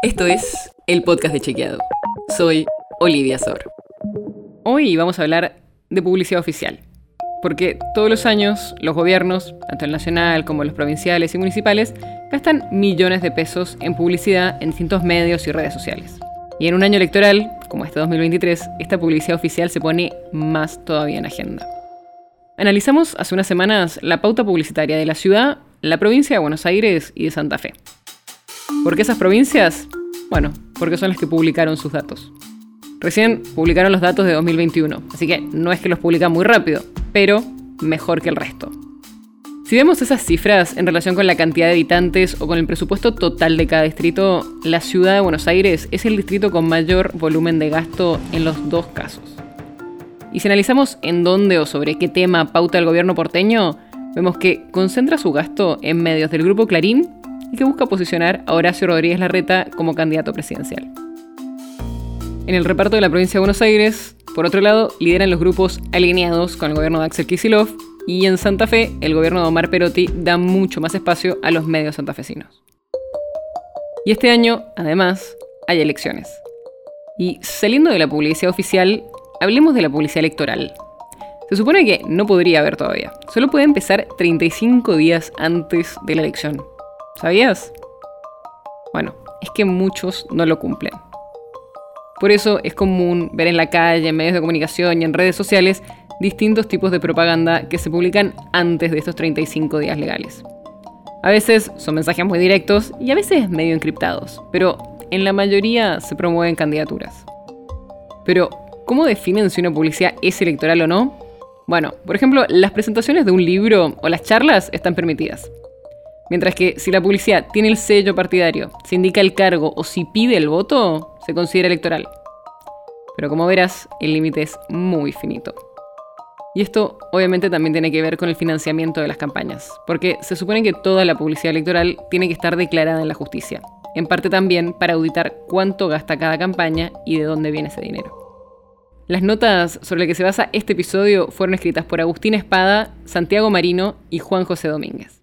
Esto es el podcast de Chequeado. Soy Olivia Sor. Hoy vamos a hablar de publicidad oficial. Porque todos los años los gobiernos, tanto el nacional como los provinciales y municipales, gastan millones de pesos en publicidad en distintos medios y redes sociales. Y en un año electoral, como este 2023, esta publicidad oficial se pone más todavía en agenda. Analizamos hace unas semanas la pauta publicitaria de la ciudad, la provincia de Buenos Aires y de Santa Fe. ¿Por qué esas provincias? Bueno, porque son las que publicaron sus datos. Recién publicaron los datos de 2021, así que no es que los publican muy rápido, pero mejor que el resto. Si vemos esas cifras en relación con la cantidad de habitantes o con el presupuesto total de cada distrito, la ciudad de Buenos Aires es el distrito con mayor volumen de gasto en los dos casos. Y si analizamos en dónde o sobre qué tema pauta el gobierno porteño, vemos que concentra su gasto en medios del grupo Clarín y que busca posicionar a Horacio Rodríguez Larreta como candidato presidencial. En el reparto de la provincia de Buenos Aires, por otro lado, lideran los grupos alineados con el gobierno de Axel Kicillof y en Santa Fe, el gobierno de Omar Perotti da mucho más espacio a los medios santafesinos. Y este año, además, hay elecciones. Y saliendo de la publicidad oficial, hablemos de la publicidad electoral. Se supone que no podría haber todavía. Solo puede empezar 35 días antes de la elección. ¿Sabías? Bueno, es que muchos no lo cumplen. Por eso es común ver en la calle, en medios de comunicación y en redes sociales distintos tipos de propaganda que se publican antes de estos 35 días legales. A veces son mensajes muy directos y a veces medio encriptados, pero en la mayoría se promueven candidaturas. Pero, ¿cómo definen si una publicidad es electoral o no? Bueno, por ejemplo, las presentaciones de un libro o las charlas están permitidas. Mientras que si la publicidad tiene el sello partidario, se indica el cargo o si pide el voto, se considera electoral. Pero como verás, el límite es muy finito. Y esto obviamente también tiene que ver con el financiamiento de las campañas, porque se supone que toda la publicidad electoral tiene que estar declarada en la justicia, en parte también para auditar cuánto gasta cada campaña y de dónde viene ese dinero. Las notas sobre las que se basa este episodio fueron escritas por Agustín Espada, Santiago Marino y Juan José Domínguez.